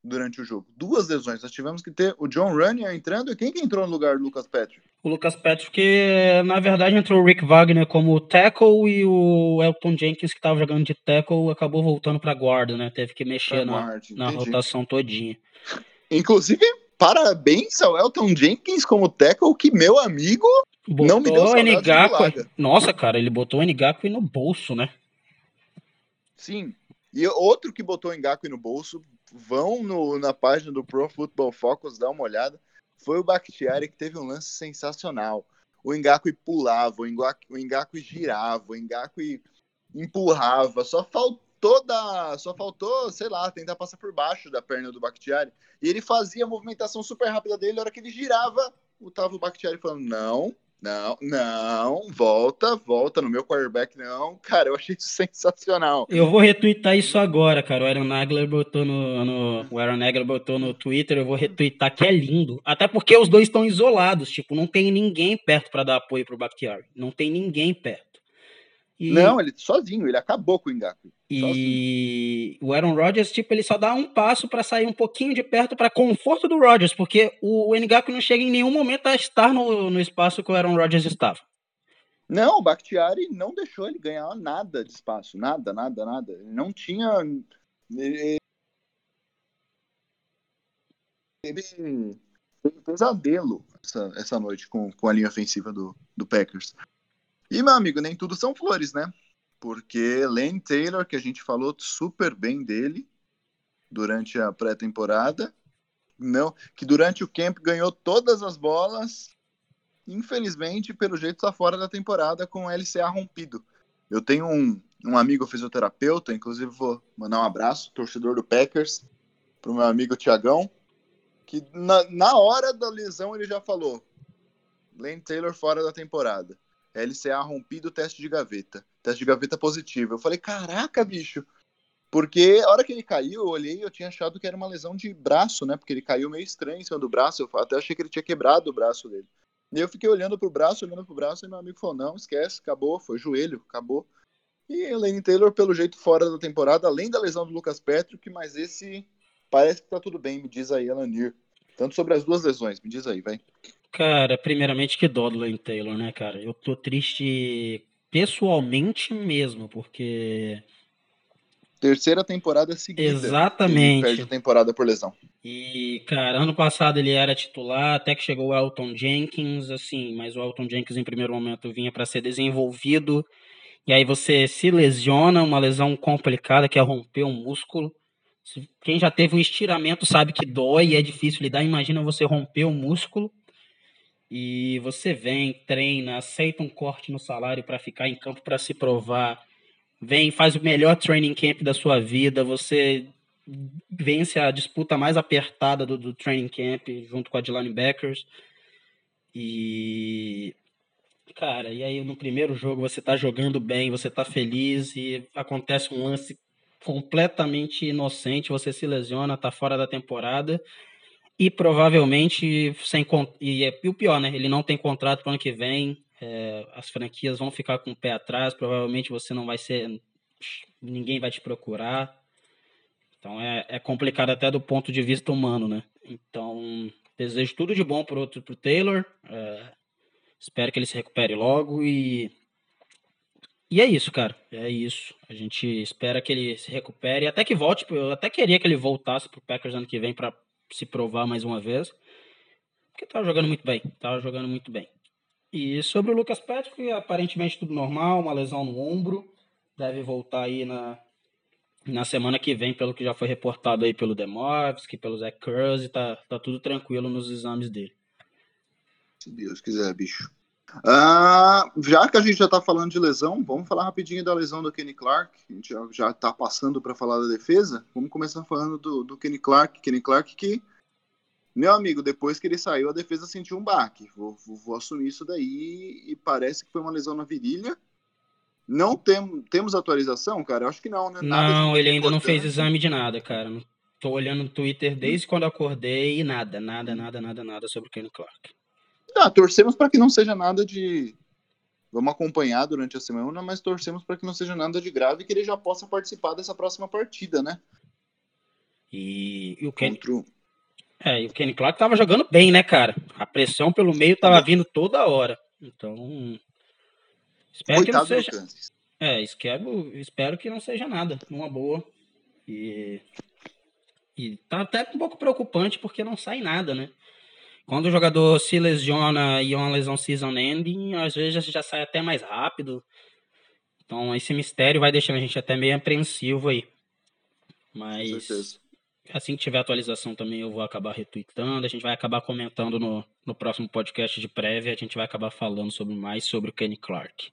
durante o jogo. Duas lesões. Nós tivemos que ter o John Runyan entrando. E quem que entrou no lugar do Lucas Patrick? O Lucas Patrick, que na verdade entrou o Rick Wagner como tackle e o Elton Jenkins, que estava jogando de tackle, acabou voltando para guarda, né? Teve que mexer na, guarda, na rotação todinha. Inclusive, parabéns ao Elton Jenkins como tackle, que meu amigo botou não me deu saudade Nossa, cara, ele botou o Ngaku no bolso, né? Sim. E outro que botou o Ngaku no bolso, vão no, na página do Pro Football Focus dar uma olhada foi o Bakhtiari que teve um lance sensacional. O Ngaku pulava, o Ngaku, o Ngaku girava, o Ngaku empurrava, só faltou da, só faltou, sei lá, tentar passar por baixo da perna do Bakhtiari. E ele fazia a movimentação super rápida dele, na hora que ele girava, o tava o Bakhtiari falando: "Não, não, não, volta, volta no meu quarterback, não. Cara, eu achei isso sensacional. Eu vou retweetar isso agora, cara. O Aaron Nagler botou no, no, o Aaron Nagler botou no Twitter, eu vou retweetar, que é lindo. Até porque os dois estão isolados, tipo, não tem ninguém perto para dar apoio pro Bakhtiari. Não tem ninguém perto. E... Não, ele sozinho, ele acabou com o Ngaku. E o Aaron Rodgers, tipo, ele só dá um passo para sair um pouquinho de perto para conforto do Rodgers, porque o Ngaku não chega em nenhum momento a estar no, no espaço que o Aaron Rodgers estava. Não, o Bakhtiari não deixou ele ganhar nada de espaço, nada, nada, nada. Ele não tinha. Ele, um pesadelo essa, essa noite com, com a linha ofensiva do, do Packers. E, meu amigo, nem tudo são flores, né? Porque Lane Taylor, que a gente falou super bem dele durante a pré-temporada, não, que durante o camp ganhou todas as bolas infelizmente, pelo jeito, está fora da temporada com o LCA rompido. Eu tenho um, um amigo fisioterapeuta, inclusive vou mandar um abraço, torcedor do Packers, para o meu amigo Tiagão, que na, na hora da lesão ele já falou: Lane Taylor fora da temporada. LCA rompido, teste de gaveta. Teste de gaveta positivo. Eu falei: caraca, bicho. Porque a hora que ele caiu, eu olhei eu tinha achado que era uma lesão de braço, né? Porque ele caiu meio estranho em cima do braço. Eu até achei que ele tinha quebrado o braço dele. E eu fiquei olhando pro braço, olhando pro braço, e meu amigo falou: não, esquece, acabou, foi joelho, acabou. E Lane Taylor, pelo jeito, fora da temporada, além da lesão do Lucas Patrick, mas esse parece que tá tudo bem, me diz aí, Alanir. Tanto sobre as duas lesões, me diz aí, vai. Cara, primeiramente que dó do Lane Taylor, né, cara? Eu tô triste pessoalmente mesmo, porque terceira temporada seguida. Exatamente. Ele perde a temporada por lesão. E, cara, ano passado ele era titular, até que chegou o Elton Jenkins, assim, mas o Elton Jenkins em primeiro momento vinha para ser desenvolvido. E aí você se lesiona, uma lesão complicada que é romper um músculo. Quem já teve um estiramento sabe que dói e é difícil lidar. Imagina você romper o um músculo e você vem, treina, aceita um corte no salário para ficar em campo para se provar vem, faz o melhor training camp da sua vida, você vence a disputa mais apertada do, do training camp junto com a de linebackers. E cara, e aí no primeiro jogo você tá jogando bem, você tá feliz e acontece um lance completamente inocente, você se lesiona, tá fora da temporada e provavelmente sem e, é, e o pior, né? Ele não tem contrato para ano que vem, é, as franquias vão ficar com o pé atrás, provavelmente você não vai ser. ninguém vai te procurar. Então é, é complicado até do ponto de vista humano, né? Então, desejo tudo de bom pro, pro Taylor. É, espero que ele se recupere logo e. E é isso, cara. É isso. A gente espera que ele se recupere. Até que volte. Eu até queria que ele voltasse pro Packers ano que vem para se provar mais uma vez. Porque tava jogando muito bem. Tava jogando muito bem. E sobre o Lucas Patrick, aparentemente tudo normal, uma lesão no ombro. Deve voltar aí na, na semana que vem, pelo que já foi reportado aí pelo Demovski, pelo Zach Curse, tá, tá tudo tranquilo nos exames dele. Se Deus quiser, bicho. Ah, já que a gente já tá falando de lesão, vamos falar rapidinho da lesão do Kenny Clark. A gente já, já tá passando para falar da defesa. Vamos começar falando do, do Kenny Clark. Kenny Clark que meu amigo, depois que ele saiu, a defesa sentiu um baque. Vou, vou, vou, assumir isso daí e parece que foi uma lesão na virilha. Não tem, temos atualização, cara? Eu acho que não, né? Nada não, ele ainda não fez exame de nada, cara. Tô olhando no Twitter desde quando acordei e nada, nada, nada, nada, nada sobre o Kenny Clark. Ah, torcemos para que não seja nada de. Vamos acompanhar durante a semana, mas torcemos para que não seja nada de grave e que ele já possa participar dessa próxima partida, né? E, e o Kenny. Contra é, e o Kenny Clark tava jogando bem, né, cara? A pressão pelo meio tava vindo toda hora. Então. Espero Coitado que não seja. É, espero, espero que não seja nada. Uma boa. E. E tá até um pouco preocupante porque não sai nada, né? Quando o jogador se lesiona e é uma lesão season ending, às vezes já sai até mais rápido. Então esse mistério vai deixando a gente até meio apreensivo aí. Mas. Assim que tiver atualização também eu vou acabar retweetando, a gente vai acabar comentando no, no próximo podcast de prévia, a gente vai acabar falando sobre mais sobre o Kenny Clark.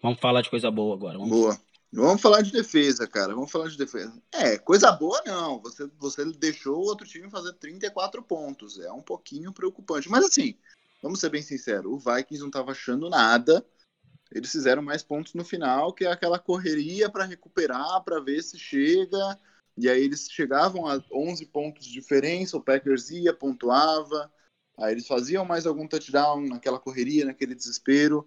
Vamos falar de coisa boa agora. Vamos... Boa. Vamos falar de defesa, cara. Vamos falar de defesa. É, coisa boa não. Você, você deixou o outro time fazer 34 pontos. É um pouquinho preocupante. Mas assim, vamos ser bem sinceros, o Vikings não estava achando nada. Eles fizeram mais pontos no final, que é aquela correria para recuperar, para ver se chega. E aí eles chegavam a 11 pontos de diferença, o Packers ia, pontuava, aí eles faziam mais algum touchdown naquela correria, naquele desespero.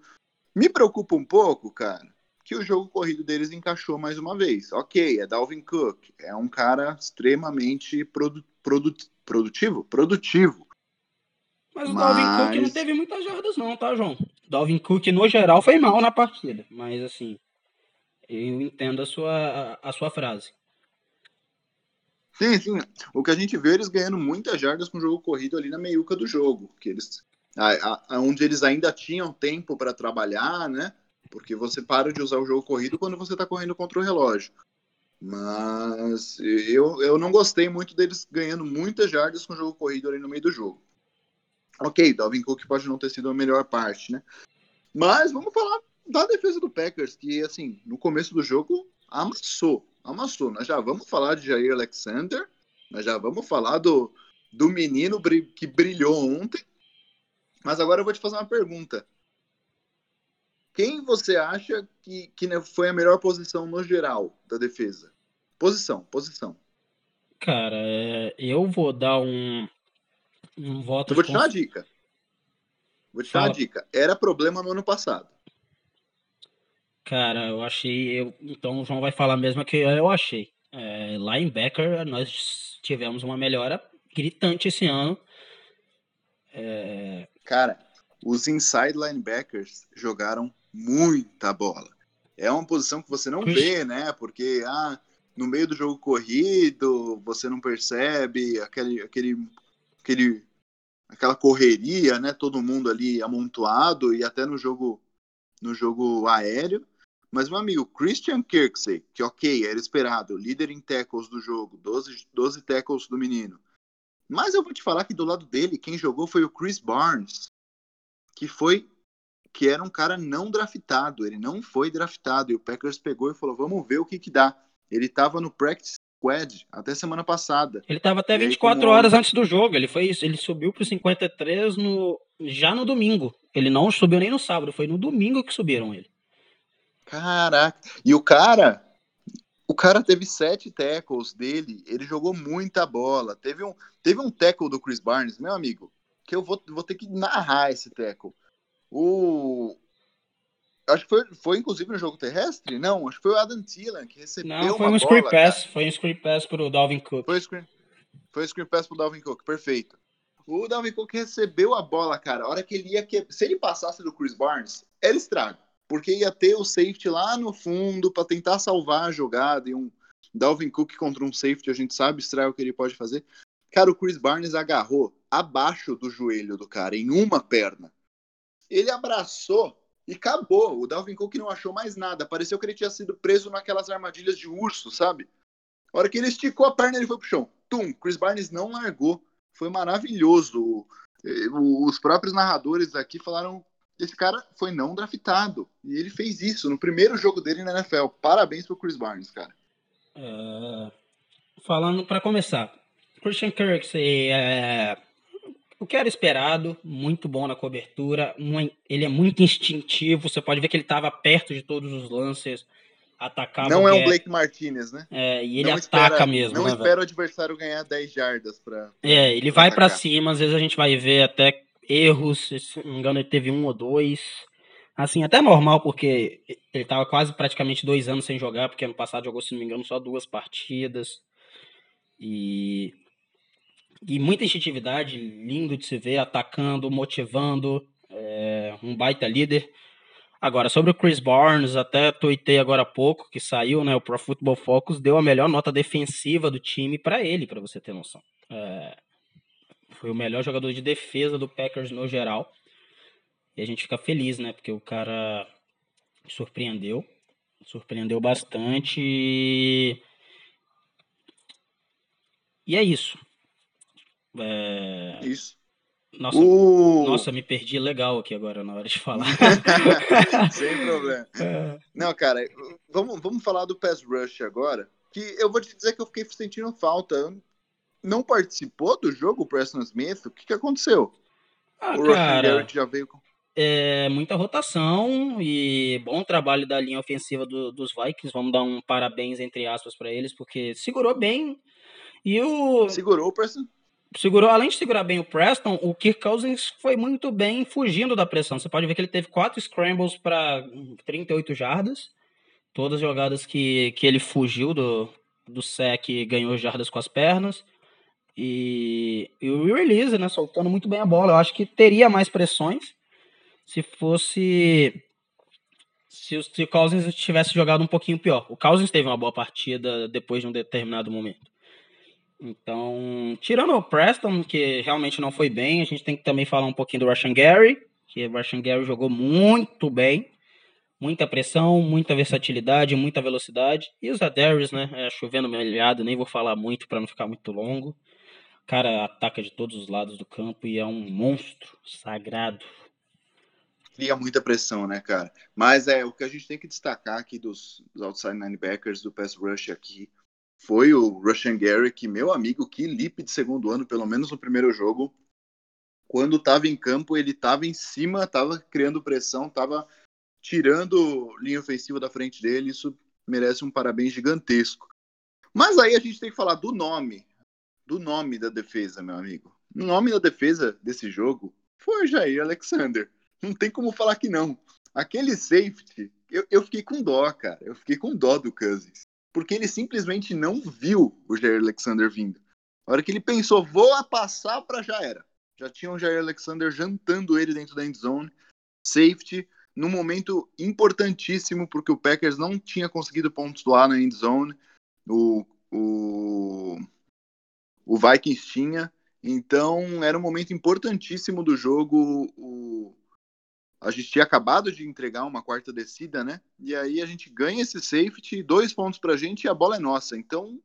Me preocupa um pouco, cara, que o jogo corrido deles encaixou mais uma vez. Ok, é Dalvin Cook, é um cara extremamente produ produ produtivo, produtivo. Mas o mas... Dalvin Cook não teve muitas jardas não, tá, João? Dalvin Cook, no geral, foi mal na partida, mas assim, eu entendo a sua, a, a sua frase. Sim, sim. O que a gente vê eles ganhando muitas jardas com o jogo corrido ali na meiuca do jogo, que eles, a, a, onde eles ainda tinham tempo para trabalhar, né? Porque você para de usar o jogo corrido quando você está correndo contra o relógio. Mas eu, eu não gostei muito deles ganhando muitas jardas com o jogo corrido ali no meio do jogo. Ok, Dalvin Cook pode não ter sido a melhor parte, né? Mas vamos falar da defesa do Packers, que, assim, no começo do jogo amassou, amassou. Nós já vamos falar de Jair Alexander, nós já vamos falar do, do menino que brilhou ontem. Mas agora eu vou te fazer uma pergunta. Quem você acha que, que foi a melhor posição no geral da defesa? Posição, posição. Cara, é, eu vou dar um, um voto. Eu vou te dar uma dica. Vou te dar uma dica. Era problema no ano passado. Cara, eu achei. Eu, então o João vai falar mesmo que eu achei. É, linebacker, nós tivemos uma melhora gritante esse ano. É... Cara, os inside linebackers jogaram muita bola. É uma posição que você não vê, né? Porque ah, no meio do jogo corrido você não percebe aquele, aquele, aquele, aquela correria, né? Todo mundo ali amontoado e até no jogo no jogo aéreo. Mas, meu amigo, Christian Kirksey, que ok, era esperado, líder em tackles do jogo, 12, 12 tackles do menino. Mas eu vou te falar que do lado dele, quem jogou foi o Chris Barnes, que foi que era um cara não draftado, ele não foi draftado, e o Packers pegou e falou, vamos ver o que que dá. Ele estava no practice squad até semana passada. Ele estava até 24 aí, horas antes do jogo, ele foi ele subiu para 53 no já no domingo. Ele não subiu nem no sábado, foi no domingo que subiram ele. Caraca. E o cara, o cara teve sete tackles dele, ele jogou muita bola. Teve um, teve um tackle do Chris Barnes, meu amigo, que eu vou, vou ter que narrar esse tackle. O. Acho que foi, foi inclusive no jogo terrestre? Não, acho que foi o Adam Thielen que recebeu. Não, foi um screen pass, cara. foi um screen pass pro Dalvin Cook. Foi screen, foi screen pass pro Dalvin Cook, perfeito. O Dalvin Cook recebeu a bola, cara. A hora que ele ia. Que... Se ele passasse do Chris Barnes, era estrago porque ia ter o safety lá no fundo para tentar salvar a jogada e um Dalvin Cook contra um safety, a gente sabe o que ele pode fazer. Cara, o Chris Barnes agarrou abaixo do joelho do cara, em uma perna. Ele abraçou e acabou. O Dalvin Cook não achou mais nada. Pareceu que ele tinha sido preso naquelas armadilhas de urso, sabe? A hora que ele esticou a perna, ele foi pro chão. Tum! Chris Barnes não largou. Foi maravilhoso. Os próprios narradores aqui falaram esse cara foi não draftado. E ele fez isso no primeiro jogo dele na NFL. Parabéns pro Chris Barnes, cara. É... Falando para começar, Christian Kirk, é... o que era esperado, muito bom na cobertura, ele é muito instintivo, você pode ver que ele estava perto de todos os lances, atacava. Não é um Blake Martinez, né? É, e ele não ataca espera, mesmo. Não né, espera velho? o adversário ganhar 10 jardas para. É, ele vai para cima, às vezes a gente vai ver até erros, se não me engano, ele teve um ou dois. Assim, até normal, porque ele estava quase praticamente dois anos sem jogar, porque ano passado jogou, se não me engano, só duas partidas. E, e muita instintividade, lindo de se ver, atacando, motivando, é, um baita líder. Agora, sobre o Chris Barnes, até tuitei agora há pouco, que saiu, né? O Pro Football Focus deu a melhor nota defensiva do time para ele, para você ter noção. É, foi o melhor jogador de defesa do Packers no geral. E a gente fica feliz, né? Porque o cara surpreendeu. Surpreendeu bastante. E, e é isso. É... Isso. Nossa, uh... nossa, me perdi legal aqui agora na hora de falar. Sem problema. É. Não, cara, vamos, vamos falar do pass rush agora. Que eu vou te dizer que eu fiquei sentindo falta não participou do jogo, o Preston Smith? O que, que aconteceu? Ah, o cara, já veio com... É, muita rotação e bom trabalho da linha ofensiva do, dos Vikings. Vamos dar um parabéns, entre aspas, para eles, porque segurou bem. E o. Segurou o Preston? Segurou, além de segurar bem o Preston, o Kirk Cousins foi muito bem fugindo da pressão. Você pode ver que ele teve quatro scrambles para 38 jardas. Todas as jogadas que, que ele fugiu do, do sec e ganhou jardas com as pernas. E, e o release, né, soltando muito bem a bola. Eu acho que teria mais pressões se fosse se se o Cousins tivesse jogado um pouquinho pior. O Cousins teve uma boa partida depois de um determinado momento. Então, tirando o Preston, que realmente não foi bem, a gente tem que também falar um pouquinho do Russian Gary, que o Russian Gary jogou muito bem. Muita pressão, muita versatilidade, muita velocidade. E os Adaris, né? É, chovendo melhado, nem vou falar muito para não ficar muito longo. cara ataca de todos os lados do campo e é um monstro sagrado. Cria muita pressão, né, cara? Mas é o que a gente tem que destacar aqui dos, dos outside linebackers do pass rush aqui foi o Russian Gary, que meu amigo, que lip de segundo ano, pelo menos no primeiro jogo, quando estava em campo, ele estava em cima, estava criando pressão, estava tirando linha ofensiva da frente dele. Isso merece um parabéns gigantesco. Mas aí a gente tem que falar do nome, do nome da defesa, meu amigo. O nome da defesa desse jogo foi o Jair Alexander. Não tem como falar que não. Aquele safety, eu, eu fiquei com dó, cara. Eu fiquei com dó do Cousins. Porque ele simplesmente não viu o Jair Alexander vindo. A hora que ele pensou, vou passar para já era. Já tinha o Jair Alexander jantando ele dentro da endzone. Safety, num momento importantíssimo, porque o Packers não tinha conseguido pontuar na endzone. O, o, o Vikings tinha. Então, era um momento importantíssimo do jogo. O, a gente tinha acabado de entregar uma quarta descida, né? E aí a gente ganha esse safety, dois pontos pra gente e a bola é nossa. Então,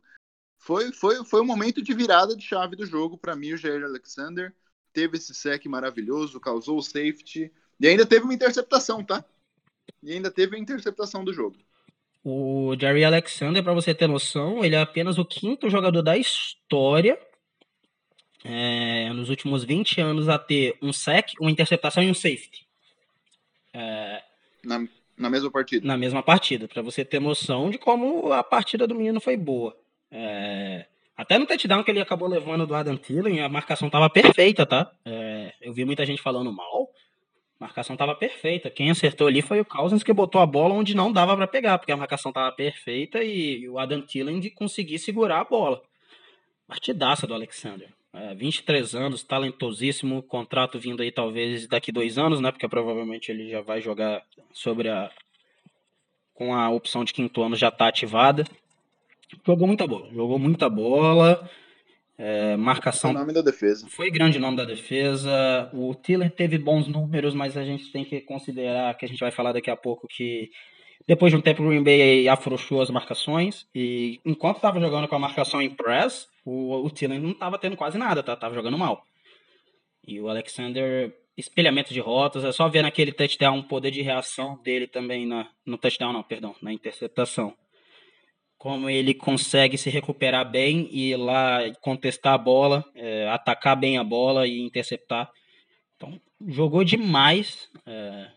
foi, foi, foi um momento de virada de chave do jogo para mim, o Jair Alexander. Teve esse sec maravilhoso, causou o safety. E ainda teve uma interceptação, tá? E ainda teve a interceptação do jogo. O Jerry Alexander, para você ter noção, ele é apenas o quinto jogador da história é, nos últimos 20 anos a ter um sec, uma interceptação e um safety. É, na, na mesma partida. Na mesma partida, para você ter noção de como a partida do menino foi boa. É, até no touchdown que ele acabou levando do Adam Thielen, a marcação tava perfeita, tá? É, eu vi muita gente falando mal, a marcação tava perfeita. Quem acertou ali foi o Cousins que botou a bola onde não dava para pegar, porque a marcação tava perfeita e o Adam Thielen de conseguir segurar a bola. Partidaça do Alexander. É, 23 anos, talentosíssimo, contrato vindo aí talvez daqui dois anos, né? Porque provavelmente ele já vai jogar sobre a. com a opção de quinto ano já tá ativada. Jogou muita bola, jogou muita bola. É, marcação. Foi nome da defesa. Foi grande nome da defesa. O Tiller teve bons números, mas a gente tem que considerar que a gente vai falar daqui a pouco que depois de um tempo o Green Bay afrouxou as marcações e enquanto estava jogando com a marcação em press, o, o Thielen não estava tendo quase nada, tá? Tava jogando mal. E o Alexander, espelhamento de rotas, é só ver naquele touchdown o poder de reação dele também na, no touchdown, não, perdão, na interceptação. Como ele consegue se recuperar bem e ir lá contestar a bola, é, atacar bem a bola e interceptar. Então, jogou demais. É,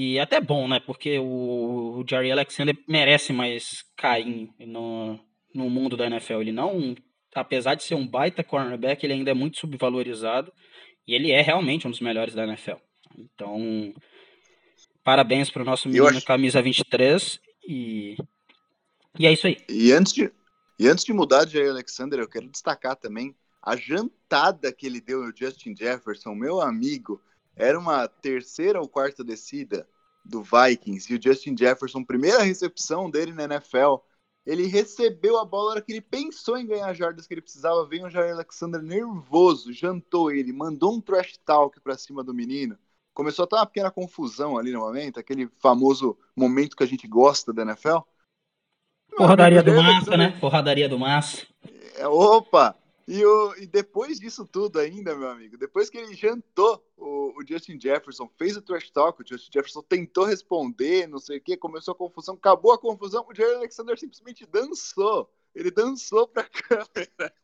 e até bom, né? Porque o, o Jerry Alexander merece mais carinho no, no mundo da NFL. Ele não, apesar de ser um baita cornerback, ele ainda é muito subvalorizado. E ele é realmente um dos melhores da NFL. Então, parabéns para o nosso menino acho... camisa 23. E, e é isso aí. E antes de, e antes de mudar de Jerry Alexander, eu quero destacar também a jantada que ele deu no Justin Jefferson, meu amigo. Era uma terceira ou quarta descida do Vikings e o Justin Jefferson, primeira recepção dele na NFL, ele recebeu a bola na hora que ele pensou em ganhar jardas que ele precisava, veio o Jair Alexander nervoso, jantou ele, mandou um trash talk para cima do menino. Começou a ter uma pequena confusão ali no momento, aquele famoso momento que a gente gosta da NFL. Porradaria do Massa, né? Porradaria do Massa. É, opa! E, o, e depois disso tudo ainda, meu amigo, depois que ele jantou o, o, Justin Jefferson, fez o trash talk, o Justin Jefferson tentou responder, não sei o que, começou a confusão, acabou a confusão, o Jerry Alexander simplesmente dançou. Ele dançou pra câmera.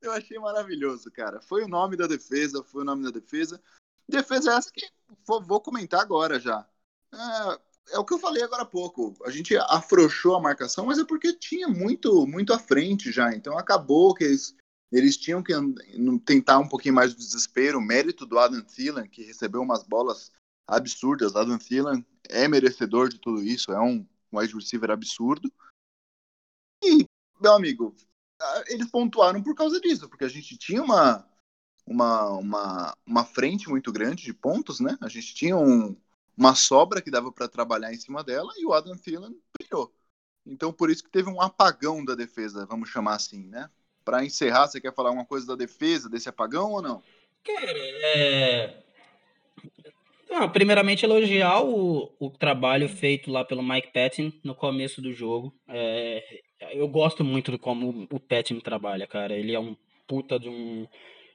Eu achei maravilhoso, cara. Foi o nome da defesa, foi o nome da defesa. Defesa essa que vou, comentar agora já. É, é, o que eu falei agora há pouco. A gente afrouxou a marcação, mas é porque tinha muito, muito à frente já. Então acabou que eles eles tinham que tentar um pouquinho mais de desespero. Mérito do Adam Thielen, que recebeu umas bolas absurdas. Adam Thielen é merecedor de tudo isso, é um wide receiver absurdo. E, meu amigo, eles pontuaram por causa disso, porque a gente tinha uma, uma, uma, uma frente muito grande de pontos, né? A gente tinha um, uma sobra que dava para trabalhar em cima dela e o Adam Thielen brilhou. Então, por isso que teve um apagão da defesa, vamos chamar assim, né? Para encerrar, você quer falar alguma coisa da defesa, desse apagão ou não? Cara, é... Não, primeiramente elogiar o, o trabalho feito lá pelo Mike Patton no começo do jogo. É... Eu gosto muito de como o Patton trabalha, cara. Ele é um puta de um,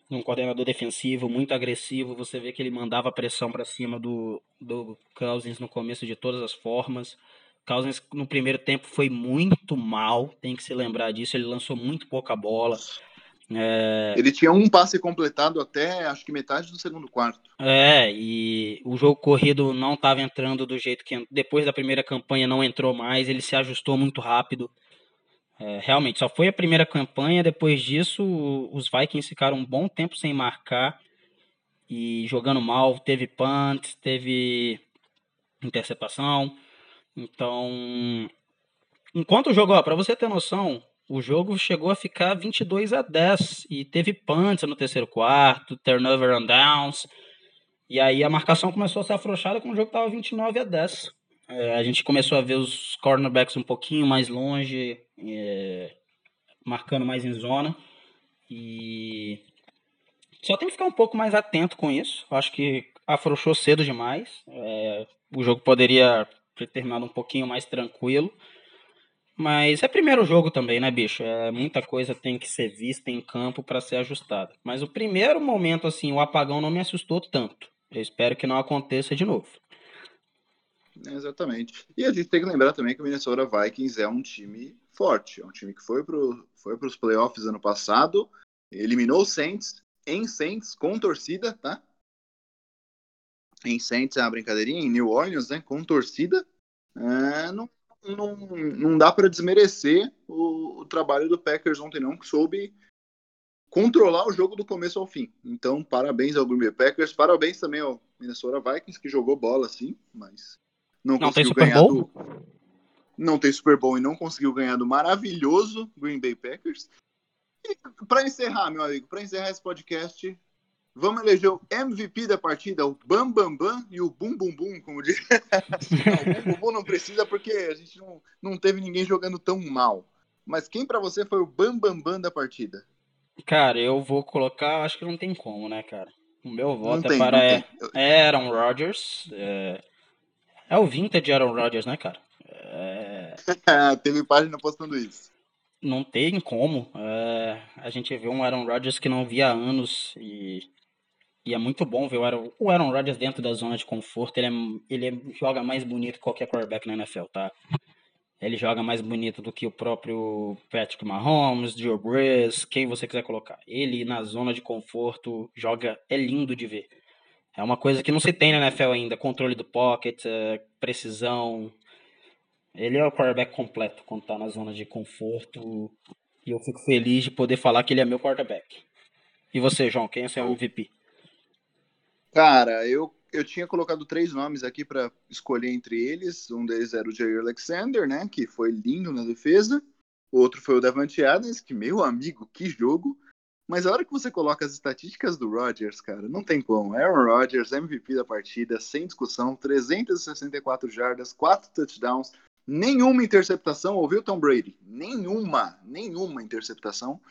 de um coordenador defensivo muito agressivo. Você vê que ele mandava pressão para cima do, do Cousins no começo de todas as formas. Cousins no primeiro tempo foi muito mal, tem que se lembrar disso. Ele lançou muito pouca bola. É... Ele tinha um passe completado até acho que metade do segundo quarto. É, e o jogo corrido não estava entrando do jeito que depois da primeira campanha não entrou mais, ele se ajustou muito rápido. É, realmente, só foi a primeira campanha, depois disso os Vikings ficaram um bom tempo sem marcar e jogando mal, teve punt, teve interceptação. Então, enquanto o jogo, para você ter noção, o jogo chegou a ficar 22 a 10 e teve punts no terceiro quarto, turnover on downs. E aí a marcação começou a ser afrouxada quando o jogo estava 29 a 10. É, a gente começou a ver os cornerbacks um pouquinho mais longe, é, marcando mais em zona. E só tem que ficar um pouco mais atento com isso. Acho que afrouxou cedo demais. É, o jogo poderia ter terminado um pouquinho mais tranquilo. Mas é primeiro jogo também, né, bicho? É, muita coisa tem que ser vista em campo para ser ajustada. Mas o primeiro momento, assim, o apagão não me assustou tanto. Eu espero que não aconteça de novo. exatamente. E a gente tem que lembrar também que o Minnesota Vikings é um time forte. É um time que foi para foi os playoffs ano passado, eliminou o Saints em Saints com torcida, tá? Em Saints é uma brincadeirinha, em New Orleans, né? Com torcida. É, não não, não dá para desmerecer o, o, trabalho do Packers ontem, não, que soube controlar o jogo do começo ao fim. Então, parabéns ao Green Bay Packers, parabéns também ao Minnesota Vikings, que jogou bola, sim, mas não, não conseguiu ganhar do. Não tem Super Bowl e não conseguiu ganhar do maravilhoso Green Bay Packers. E para encerrar, meu amigo, para encerrar esse podcast, Vamos eleger o MVP da partida, o Bam Bam Bam e o Bum Bum Bum, como diz. não, o Bum Bum Bum não precisa porque a gente não, não teve ninguém jogando tão mal. Mas quem para você foi o Bam Bam Bam da partida? Cara, eu vou colocar, acho que não tem como, né, cara? O meu voto não é tem, para é, é Aaron Rodgers. É, é o vintage Aaron Rodgers, né, cara? É... Teve página postando isso. Não tem como. É, a gente vê um Aaron Rodgers que não via há anos e e é muito bom ver o Aaron, Rodgers dentro da zona de conforto. Ele, é, ele é, joga mais bonito que qualquer quarterback na NFL, tá? Ele joga mais bonito do que o próprio Patrick Mahomes, Joe Brees, quem você quiser colocar. Ele na zona de conforto joga, é lindo de ver. É uma coisa que não se tem na NFL ainda, controle do pocket, é, precisão. Ele é o quarterback completo quando tá na zona de conforto. E eu fico feliz de poder falar que ele é meu quarterback. E você, João, quem é seu MVP? Cara, eu, eu tinha colocado três nomes aqui para escolher entre eles. Um deles era o Jair Alexander, né? Que foi lindo na defesa. Outro foi o Davante Adams, que, meu amigo, que jogo. Mas a hora que você coloca as estatísticas do Rodgers, cara, não tem como. Aaron Rodgers, MVP da partida, sem discussão, 364 jardas, 4 touchdowns, nenhuma interceptação. Ouviu, Tom Brady? Nenhuma, nenhuma interceptação.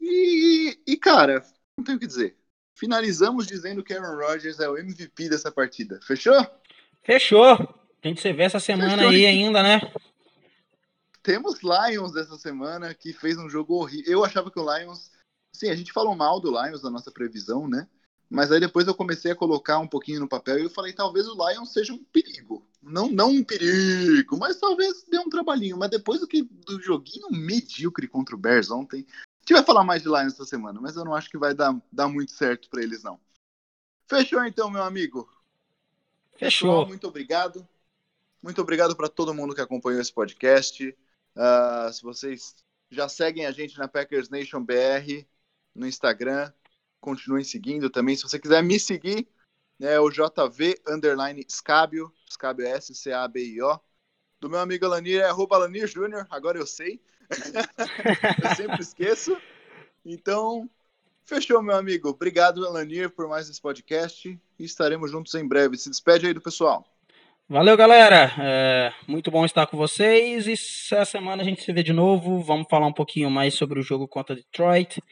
E, e cara, não tenho o que dizer. Finalizamos dizendo que Aaron Rodgers é o MVP dessa partida. Fechou? Fechou. Tem que se ver essa semana Fechou. aí ainda, né? Temos Lions dessa semana que fez um jogo horrível. Eu achava que o Lions. Sim, a gente falou mal do Lions na nossa previsão, né? Mas aí depois eu comecei a colocar um pouquinho no papel e eu falei, talvez o Lions seja um perigo. Não, não um perigo, mas talvez dê um trabalhinho. Mas depois do que do joguinho medíocre contra o Bears ontem, a gente vai falar mais de Lions essa semana, mas eu não acho que vai dar, dar muito certo para eles, não. Fechou então, meu amigo? Fechou. Pessoal, muito obrigado. Muito obrigado para todo mundo que acompanhou esse podcast. Uh, se vocês já seguem a gente na Packers Nation BR no Instagram, continuem seguindo também. Se você quiser me seguir, é o JV underline Scabio, Scabio S-C-A-B-I-O. Do meu amigo Alanir é arroba Alanir Júnior, agora eu sei. eu sempre esqueço. Então, fechou, meu amigo. Obrigado, Alanir, por mais esse podcast. E estaremos juntos em breve. Se despede aí do pessoal. Valeu, galera. É muito bom estar com vocês. E essa semana a gente se vê de novo. Vamos falar um pouquinho mais sobre o jogo contra Detroit.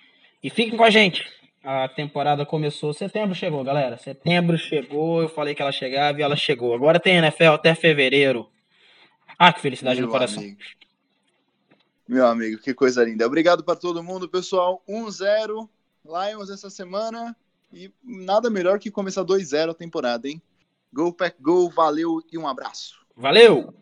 E fiquem com a gente. A temporada começou. Setembro chegou, galera. Setembro chegou. Eu falei que ela chegava e ela chegou. Agora tem NFL até fevereiro. Ah, que felicidade meu no coração. Amigo. Meu amigo, que coisa linda. Obrigado para todo mundo, pessoal. 1-0 Lions essa semana. E nada melhor que começar 2-0 a temporada, hein? Go Pack Go, valeu e um abraço. Valeu!